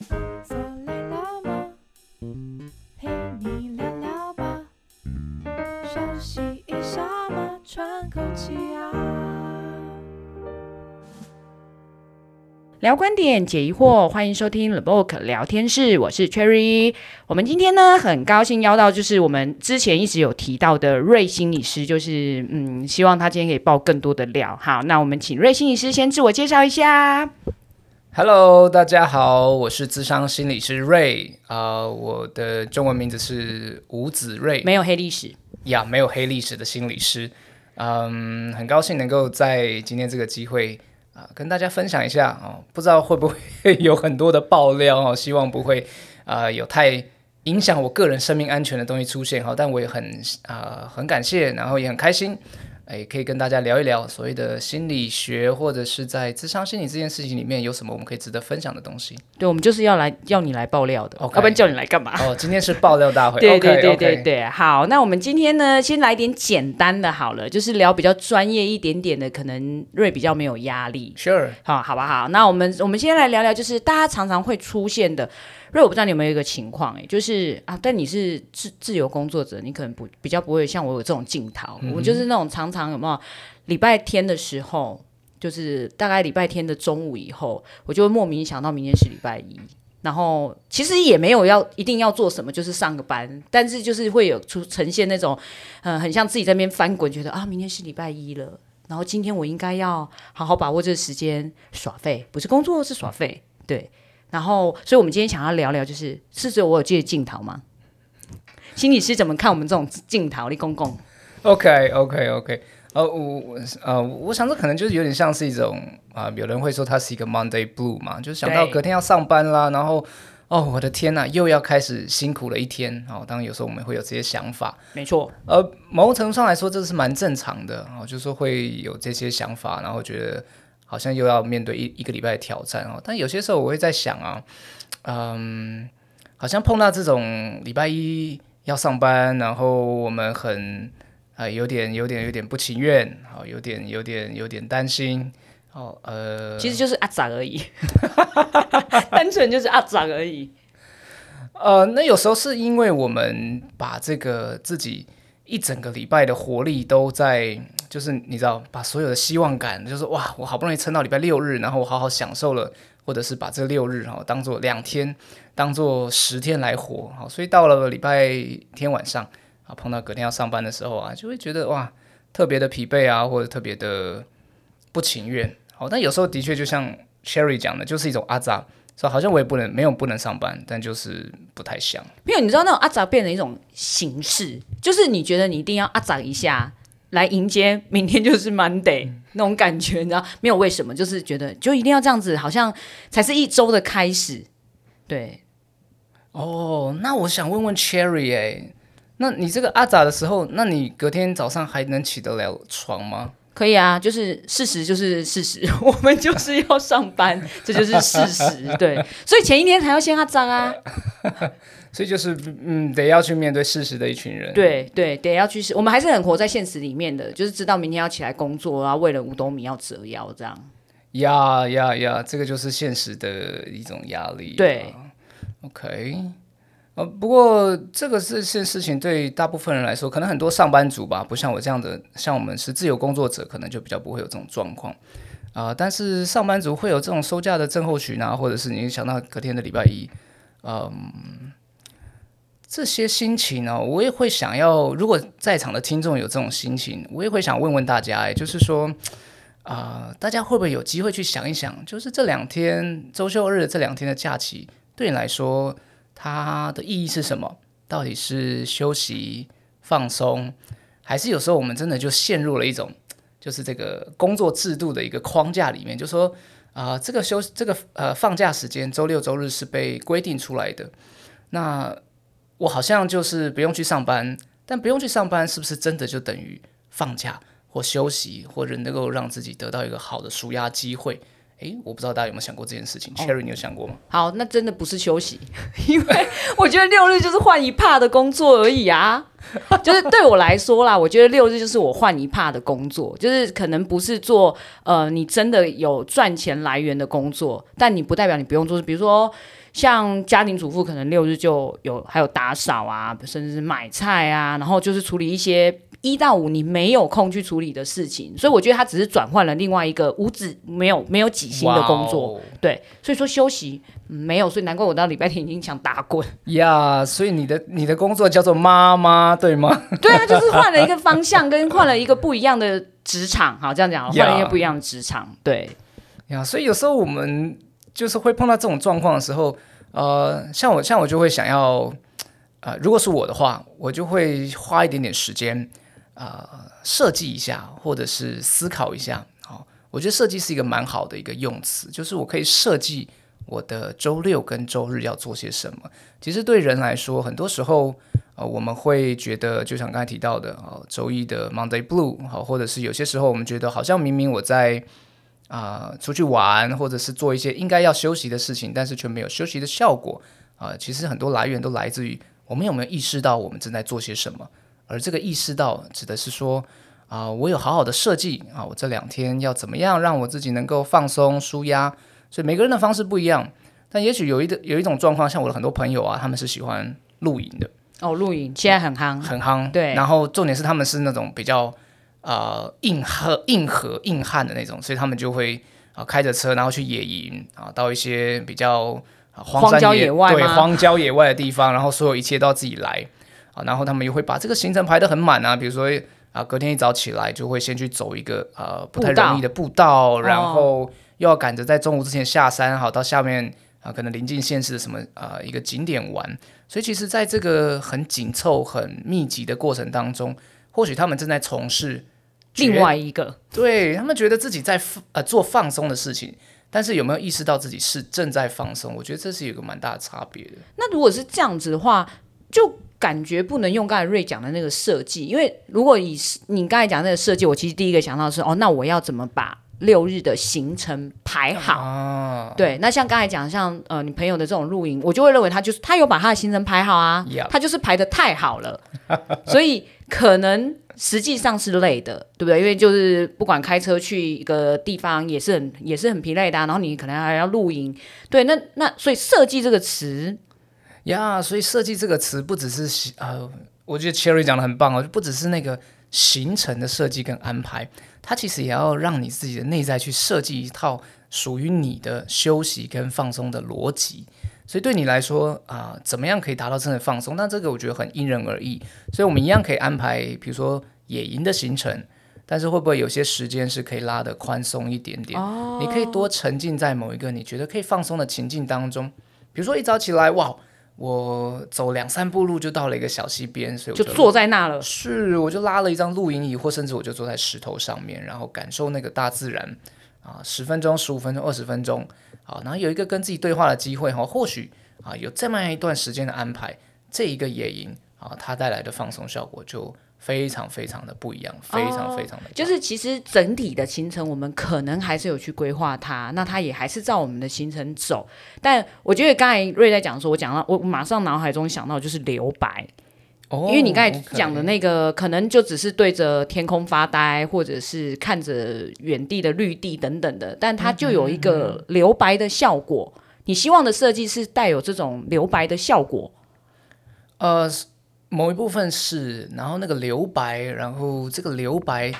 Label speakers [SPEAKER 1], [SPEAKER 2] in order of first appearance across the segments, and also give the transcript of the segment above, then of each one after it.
[SPEAKER 1] 坐累了吗？陪你聊聊吧，休息一下嘛，喘口气啊。聊观点，解疑惑，欢迎收听 The Book 聊天室，我是 Cherry。我们今天呢，很高兴邀到就是我们之前一直有提到的瑞心理师，就是嗯，希望他今天可以爆更多的料。好，那我们请瑞心理师先自我介绍一下。
[SPEAKER 2] Hello，大家好，我是智商心理师瑞啊，uh, 我的中文名字是吴子瑞，
[SPEAKER 1] 没有黑历史
[SPEAKER 2] 呀，yeah, 没有黑历史的心理师。嗯、um，很高兴能够在今天这个机会。啊，跟大家分享一下哦，不知道会不会有很多的爆料哦，希望不会啊、呃、有太影响我个人生命安全的东西出现哈，但我也很啊、呃、很感谢，然后也很开心。哎，可以跟大家聊一聊所谓的心理学，或者是在智商心理这件事情里面有什么我们可以值得分享的东西。
[SPEAKER 1] 对，我们就是要来要你来爆料的.要不然叫你来干嘛？
[SPEAKER 2] 哦，今天是爆料大
[SPEAKER 1] 会。对对对对对.好，那我们今天呢，先来点简单的好了，就是聊比较专业一点点的，可能瑞比较没有压力。
[SPEAKER 2] Sure，
[SPEAKER 1] 好，好不好？那我们我们先来聊聊，就是大家常常会出现的。因为我不知道你有没有一个情况，哎，就是啊，但你是自自由工作者，你可能不比较不会像我有这种镜头、嗯，我就是那种常常有没有礼拜天的时候，就是大概礼拜天的中午以后，我就会莫名想到明天是礼拜一，然后其实也没有要一定要做什么，就是上个班，但是就是会有出呈现那种，嗯、呃，很像自己在那边翻滚，觉得啊，明天是礼拜一了，然后今天我应该要好好把握这个时间耍废，不是工作是耍废，对。然后，所以我们今天想要聊聊，就是是只有我有这个镜头吗？心理师怎么看我们这种镜头？你公公
[SPEAKER 2] ？OK，OK，OK。呃，我呃，我想这可能就是有点像是一种啊、呃，有人会说它是一个 Monday Blue 嘛，就是想到隔天要上班啦，然后哦，我的天呐，又要开始辛苦了一天。哦，当然有时候我们会有这些想法，
[SPEAKER 1] 没错。
[SPEAKER 2] 呃，某种程度上来说，这是蛮正常的哦，就是说会有这些想法，然后觉得。好像又要面对一一个礼拜的挑战哦，但有些时候我会在想啊，嗯，好像碰到这种礼拜一要上班，然后我们很啊、呃、有点有点有点不情愿，好有点有点有点担心，哦呃，
[SPEAKER 1] 其实就是阿杂而已，单纯就是阿杂而已。
[SPEAKER 2] 呃，那有时候是因为我们把这个自己一整个礼拜的活力都在。就是你知道，把所有的希望感，就是哇，我好不容易撑到礼拜六日，然后我好好享受了，或者是把这六日哈当做两天，当做十天来活，好，所以到了礼拜天晚上啊，碰到隔天要上班的时候啊，就会觉得哇，特别的疲惫啊，或者特别的不情愿，好，但有时候的确就像 Cherry 讲的，就是一种阿杂，说好像我也不能没有不能上班，但就是不太想，
[SPEAKER 1] 没有，你知道那种阿杂变成一种形式，就是你觉得你一定要阿杂一下。来迎接明天就是 Monday 那种感觉，你知道没有？为什么？就是觉得就一定要这样子，好像才是一周的开始。对，
[SPEAKER 2] 哦，那我想问问 Cherry，哎，那你这个阿杂的时候，那你隔天早上还能起得了床吗？
[SPEAKER 1] 可以啊，就是事实就是事实，我们就是要上班，这就是事实。对，所以前一天还要先阿扎啊。
[SPEAKER 2] 所以就是，嗯，得要去面对事实的一群人。
[SPEAKER 1] 对对，得要去，我们还是很活在现实里面的，就是知道明天要起来工作啊，为了五斗米要折腰这样。
[SPEAKER 2] 呀呀呀，这个就是现实的一种压力。
[SPEAKER 1] 对
[SPEAKER 2] ，OK，呃，不过这个是件事情，对大部分人来说，可能很多上班族吧，不像我这样的，像我们是自由工作者，可能就比较不会有这种状况啊。但是上班族会有这种收假的症候群啊，或者是你想到隔天的礼拜一，嗯。这些心情呢、我也会想要。如果在场的听众有这种心情，我也会想问问大家，哎，就是说，啊、大家会不会有机会去想一想，就是这两天周休日这两天的假期，对你来说，它的意义是什么？到底是休息、放松，还是有时候我们真的就陷入了一种，就是这个工作制度的一个框架里面，就说，啊、这个休这个呃放假时间，周六周日是被规定出来的，那。我好像就是不用去上班，但不用去上班，是不是真的就等于放假或休息，或者能够让自己得到一个好的舒压机会？诶，我不知道大家有没有想过这件事情。Cherry，你有想过吗？
[SPEAKER 1] 好，那真的不是休息，因为 我觉得六日就是换一帕的工作而已啊。就是对我来说啦，我觉得六日就是我换一帕的工作，就是可能不是做呃你真的有赚钱来源的工作，但你不代表你不用做。比如说。像家庭主妇可能六日就有还有打扫啊，甚至是买菜啊，然后就是处理一些一到五你没有空去处理的事情。所以我觉得他只是转换了另外一个无止没有没有几薪的工作。对，所以说休息、嗯、没有，所以难怪我到礼拜天已经想打滚
[SPEAKER 2] 呀。Yeah, 所以你的你的工作叫做妈妈对吗？
[SPEAKER 1] 对啊，就是换了一个方向，跟换了一个不一样的职场。好，这样讲，换了一个不一样的职场。对
[SPEAKER 2] 呀，yeah, 所以有时候我们。就是会碰到这种状况的时候，呃，像我像我就会想要，呃，如果是我的话，我就会花一点点时间，呃，设计一下，或者是思考一下。好、我觉得设计是一个蛮好的一个用词，就是我可以设计我的周六跟周日要做些什么。其实对人来说，很多时候，呃，我们会觉得，就像刚才提到的，哦，周一的 Monday Blue，好、或者是有些时候我们觉得好像明明我在。啊、呃，出去玩或者是做一些应该要休息的事情，但是却没有休息的效果啊、呃。其实很多来源都来自于我们有没有意识到我们正在做些什么，而这个意识到指的是说啊、呃，我有好好的设计啊，我这两天要怎么样让我自己能够放松舒压。所以每个人的方式不一样，但也许有一个有一种状况，像我的很多朋友啊，他们是喜欢露营的
[SPEAKER 1] 哦，露营现在很夯，
[SPEAKER 2] 很夯。
[SPEAKER 1] 对，
[SPEAKER 2] 然后重点是他们是那种比较。呃，硬核、硬核、硬汉的那种，所以他们就会啊、呃、开着车，然后去野营啊、呃，到一些比较、呃、荒
[SPEAKER 1] 郊野外
[SPEAKER 2] 对荒郊野外的地方，然后所有一切都要自己来啊、呃，然后他们又会把这个行程排得很满啊，比如说啊、呃，隔天一早起来就会先去走一个呃不太容易的步道，然后又要赶着在中午之前下山，好到下面啊、呃、可能临近县市的什么啊、呃、一个景点玩，所以其实在这个很紧凑、很密集的过程当中，或许他们正在从事。
[SPEAKER 1] 另外一个，
[SPEAKER 2] 对他们觉得自己在呃做放松的事情，但是有没有意识到自己是正在放松？我觉得这是有个蛮大的差别的。
[SPEAKER 1] 那如果是这样子的话，就感觉不能用刚才瑞讲的那个设计，因为如果以你刚才讲那个设计，我其实第一个想到的是哦，那我要怎么把六日的行程排好？啊、对，那像刚才讲像呃你朋友的这种露营，我就会认为他就是他有把他的行程排好啊.他就是排的太好了，所以可能。实际上是累的，对不对？因为就是不管开车去一个地方，也是很也是很疲累的啊。然后你可能还要露营，对，那那所以设计这个词
[SPEAKER 2] 呀，所以设计这个词不只是呃，我觉得 Cherry 讲的很棒哦，就不只是那个行程的设计跟安排，它其实也要让你自己的内在去设计一套属于你的休息跟放松的逻辑。所以对你来说啊、呃，怎么样可以达到真的放松？那这个我觉得很因人而异。所以我们一样可以安排，比如说野营的行程，但是会不会有些时间是可以拉得宽松一点点？哦、你可以多沉浸在某一个你觉得可以放松的情境当中。比如说一早起来，哇，我走两三步路就到了一个小溪边，所以我就，
[SPEAKER 1] 就坐在那了。
[SPEAKER 2] 是，我就拉了一张露营椅，或甚至我就坐在石头上面，然后感受那个大自然啊，十分钟、十五分钟、二十分钟。好，然后有一个跟自己对话的机会哈，或许啊有这么样一段时间的安排，这一个野营啊，它带来的放松效果就非常非常的不一样，非常非常的、哦。
[SPEAKER 1] 就是其实整体的行程，我们可能还是有去规划它，那它也还是照我们的行程走。但我觉得刚才瑞在讲说，我讲到我马上脑海中想到就是留白。因为你刚才讲的那个，可能就只是对着天空发呆，或者是看着远地的绿地等等的，但它就有一个留白的效果。你希望的设计是带有这种留白的效果？
[SPEAKER 2] 呃，某一部分是，然后那个留白，然后这个留白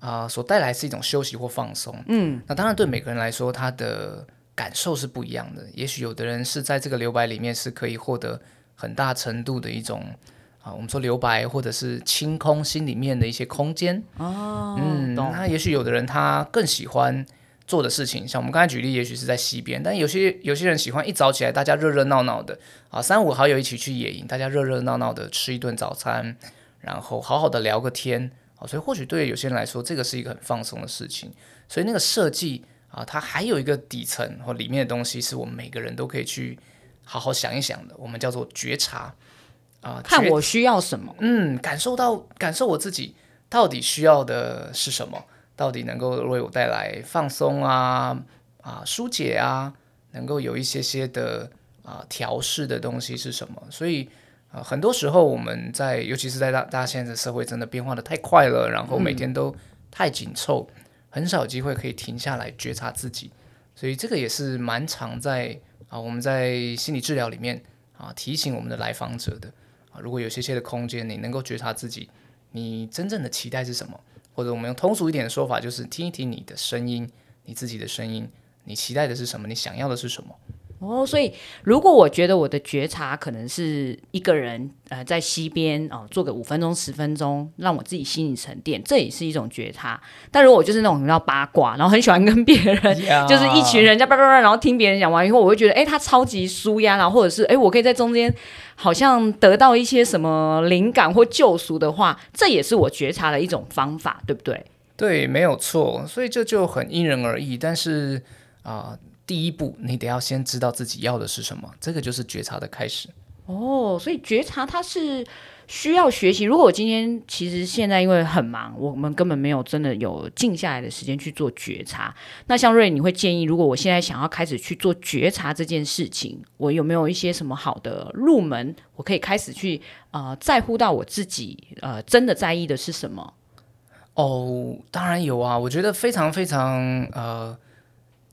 [SPEAKER 2] 啊、呃，所带来是一种休息或放松。嗯，那当然对每个人来说，他的感受是不一样的。也许有的人是在这个留白里面是可以获得很大程度的一种。啊，我们说留白或者是清空心里面的一些空间哦，嗯，懂。那也许有的人他更喜欢做的事情，像我们刚才举例，也许是在西边，但有些有些人喜欢一早起来，大家热热闹闹的啊，三五好友一起去野营，大家热热闹闹的吃一顿早餐，然后好好的聊个天啊，所以或许对有些人来说，这个是一个很放松的事情。所以那个设计啊，它还有一个底层或里面的东西，是我们每个人都可以去好好想一想的，我们叫做觉察。啊，
[SPEAKER 1] 看我需要什么，
[SPEAKER 2] 嗯，感受到感受我自己到底需要的是什么，到底能够为我带来放松啊啊疏解啊，能够有一些些的啊调试的东西是什么？所以啊，很多时候我们在，尤其是在大大家现在的社会真的变化的太快了，然后每天都太紧凑，嗯、很少机会可以停下来觉察自己，所以这个也是蛮常在啊，我们在心理治疗里面啊，提醒我们的来访者的啊，如果有些些的空间，你能够觉察自己，你真正的期待是什么？或者我们用通俗一点的说法，就是听一听你的声音，你自己的声音，你期待的是什么？你想要的是什么？
[SPEAKER 1] 哦，所以如果我觉得我的觉察可能是一个人，呃，在溪边哦，做个五分钟、十分钟，让我自己心理沉淀，这也是一种觉察。但如果我就是那种比较八卦，然后很喜欢跟别人，Yeah. 就是一群人家叭叭叭，然后听别人讲完以后，我会觉得，哎，他超级舒压，然后或者是，哎，我可以在中间好像得到一些什么灵感或救赎的话，这也是我觉察的一种方法，对不对？
[SPEAKER 2] 对，没有错。所以这就很因人而异，但是啊。呃第一步，你得要先知道自己要的是什么，这个就是觉察的开始。
[SPEAKER 1] 哦，所以觉察它是需要学习。如果我今天其实现在因为很忙，我们根本没有真的有静下来的时间去做觉察。那像瑞，你会建议，如果我现在想要开始去做觉察这件事情，我有没有一些什么好的入门？我可以开始去呃在乎到我自己呃真的在意的是什么？
[SPEAKER 2] 哦，当然有啊，我觉得非常非常呃。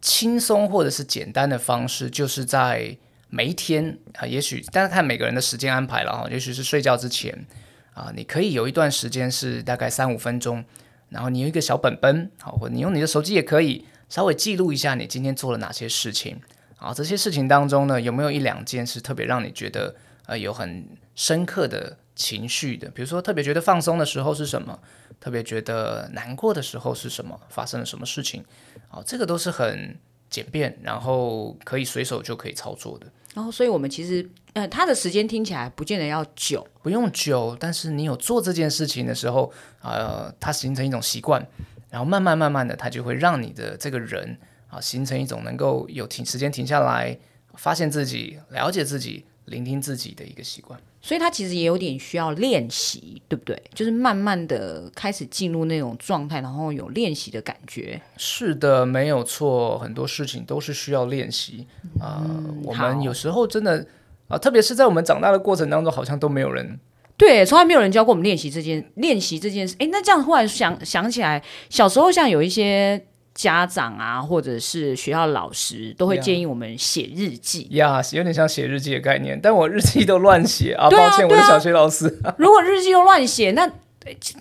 [SPEAKER 2] 轻松或者是简单的方式，就是在每一天啊，也许大家看每个人的时间安排了哈，也许是睡觉之前啊，你可以有一段时间是大概三五分钟，然后你用一个小本本，好，或你用你的手机也可以稍微记录一下你今天做了哪些事情啊，这些事情当中呢，有没有一两件是特别让你觉得呃有很深刻的情绪的？比如说特别觉得放松的时候是什么？特别觉得难过的时候是什么？发生了什么事情？啊，这个都是很简便，然后可以随手就可以操作的。
[SPEAKER 1] 然后，哦，所以我们其实，呃，它的时间听起来不见得要久，
[SPEAKER 2] 不用久，但是你有做这件事情的时候，呃，它形成一种习惯，然后慢慢慢慢的，它就会让你的这个人啊，形成一种能够有停时间停下来，发现自己、了解自己、聆听自己的一个习惯。
[SPEAKER 1] 所以他其实也有点需要练习，对不对？就是慢慢的开始进入那种状态，然后有练习的感觉。
[SPEAKER 2] 是的，没有错，很多事情都是需要练习啊。我们有时候真的啊，特别是在我们长大的过程当中，好像都没有人
[SPEAKER 1] 对，从来没有人教过我们练习这件练习这件事。哎，那这样忽然想想起来，小时候像有一些。家长啊，或者是学校老师都会建议我们写日记
[SPEAKER 2] 呀有点像写日记的概念。但我日记都乱写啊，抱歉，我的小学老师。
[SPEAKER 1] 如果日记都乱写，那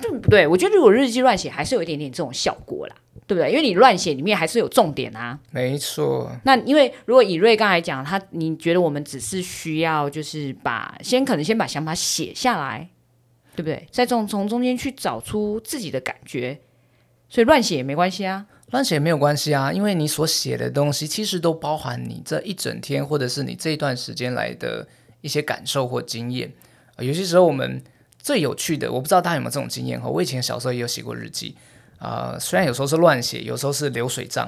[SPEAKER 1] 对不对？我觉得如果日记乱写，还是有一点点这种效果啦，对不对？因为你乱写里面还是有重点啊。
[SPEAKER 2] 没错。
[SPEAKER 1] 那因为如果以瑞刚才讲，他你觉得我们只是需要就是把先可能先把想法写下来，对不对？再从从中间去找出自己的感觉，所以乱写也没关系啊。
[SPEAKER 2] 乱写没有关系啊，因为你所写的东西其实都包含你这一整天，或者是你这一段时间来的一些感受或经验。呃，有些时候我们最有趣的，我不知道大家有没有这种经验哈。我以前小时候也有写过日记啊，呃，虽然有时候是乱写，有时候是流水账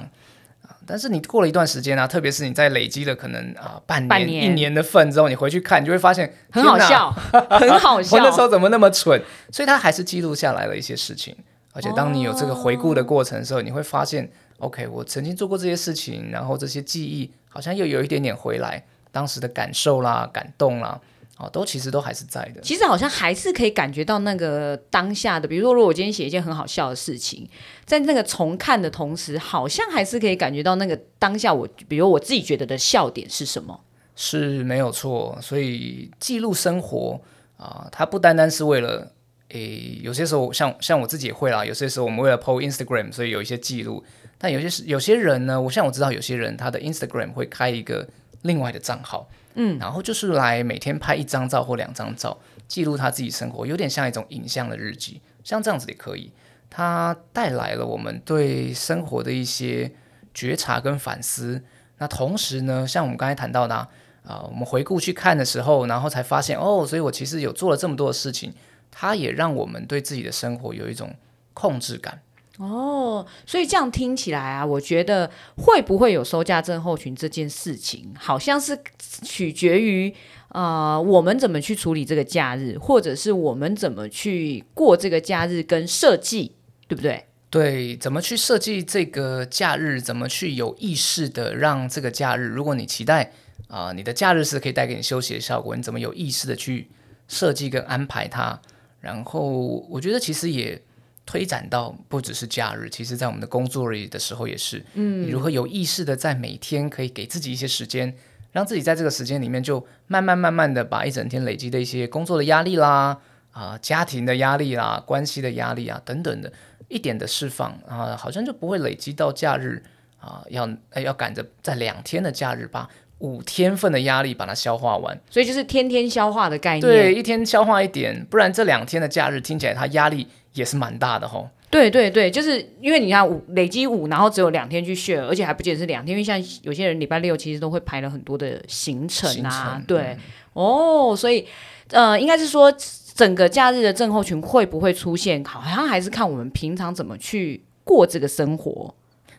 [SPEAKER 2] 啊，但是你过了一段时间啊，特别是你在累积了可能啊半年，半年、一年的份之后，你回去看，你就会发现
[SPEAKER 1] 很好笑，很好笑。
[SPEAKER 2] 我那时候怎么那么蠢？所以他还是记录下来了一些事情。而且当你有这个回顾的过程的时候，你会发现，OK，我曾经做过这些事情，然后这些记忆好像又有一点点回来，当时的感受啦、感动啦，哦，都其实都还是在的。
[SPEAKER 1] 其实好像还是可以感觉到那个当下的，比如说，如果我今天写一件很好笑的事情，在那个重看的同时，好像还是可以感觉到那个当下我，比如我自己觉得的笑点是什么？
[SPEAKER 2] 是没有错。所以记录生活啊，它不单单是为了。诶，有些时候像像我自己也会啦。有些时候我们为了 po Instagram，所以有一些记录。但有些是有些人呢，我像我知道有些人他的 Instagram 会开一个另外的账号，嗯，然后就是来每天拍一张照或两张照，记录他自己生活，有点像一种影像的日记。像这样子也可以，它带来了我们对生活的一些觉察跟反思。那同时呢，像我们刚才谈到的啊，呃，我们回顾去看的时候，然后才发现哦，所以我其实有做了这么多的事情。它也让我们对自己的生活有一种控制感
[SPEAKER 1] 哦，所以这样听起来啊，我觉得会不会有收假症候群这件事情，好像是取决于呃我们怎么去处理这个假日，或者是我们怎么去过这个假日跟设计，对不对？
[SPEAKER 2] 对，怎么去设计这个假日，怎么去有意识的让这个假日，如果你期待啊、呃，你的假日是可以带给你休息的效果，你怎么有意识的去设计跟安排它？然后我觉得其实也推展到不只是假日，其实在我们的工作日的时候也是，嗯，你如何有意识的在每天可以给自己一些时间让自己在这个时间里面就慢慢慢慢的把一整天累积的一些工作的压力啦，啊、呃，家庭的压力啦，关系的压力啊等等的，一点的释放啊、呃，好像就不会累积到假日啊、呃，要要赶着在两天的假日把五天份的压力把它消化完，
[SPEAKER 1] 所以就是天天消化的概念，
[SPEAKER 2] 对，一天消化一点，不然这两天的假日听起来它压力也是蛮大的吼。
[SPEAKER 1] 对对对，就是因为你看五累积五，然后只有两天去 share，而且还不见得是两天，因为像有些人礼拜六其实都会排了很多的行程啊，程对，嗯、哦，所以呃，应该是说整个假日的症候群会不会出现，好像还是看我们平常怎么去过这个生活。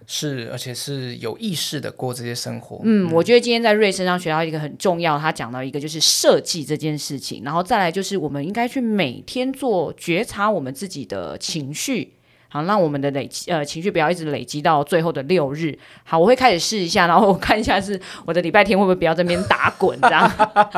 [SPEAKER 2] 是，而且是有意识的过这些生活。
[SPEAKER 1] 嗯，我觉得今天在 Ray 身上学到一个很重要，他讲到一个就是设计这件事情，然后再来就是我们应该去每天做觉察我们自己的情绪。好，让我们的累积呃情绪不要一直累积到最后的六日。好，我会开始试一下，然后我看一下是我的礼拜天会不会不要在边打滚这样。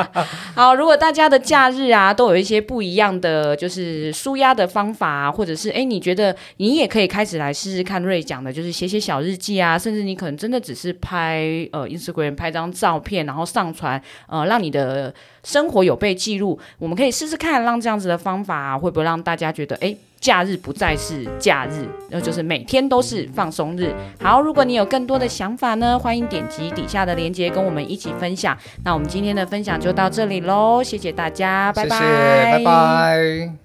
[SPEAKER 1] 好，如果大家的假日啊都有一些不一样的就是舒压的方法，或者是哎你觉得你也可以开始来试试看瑞讲的，就是写写小日记啊，甚至你可能真的只是拍呃 Instagram 拍张照片，然后上传呃让你的生活有被记录。我们可以试试看，让这样子的方法，会不会让大家觉得哎。假日不再是假日，那就是每天都是放松日。好，如果你有更多的想法呢，欢迎点击底下的链接跟我们一起分享。那我们今天的分享就到这里喽，谢谢大家，拜拜，
[SPEAKER 2] 拜拜。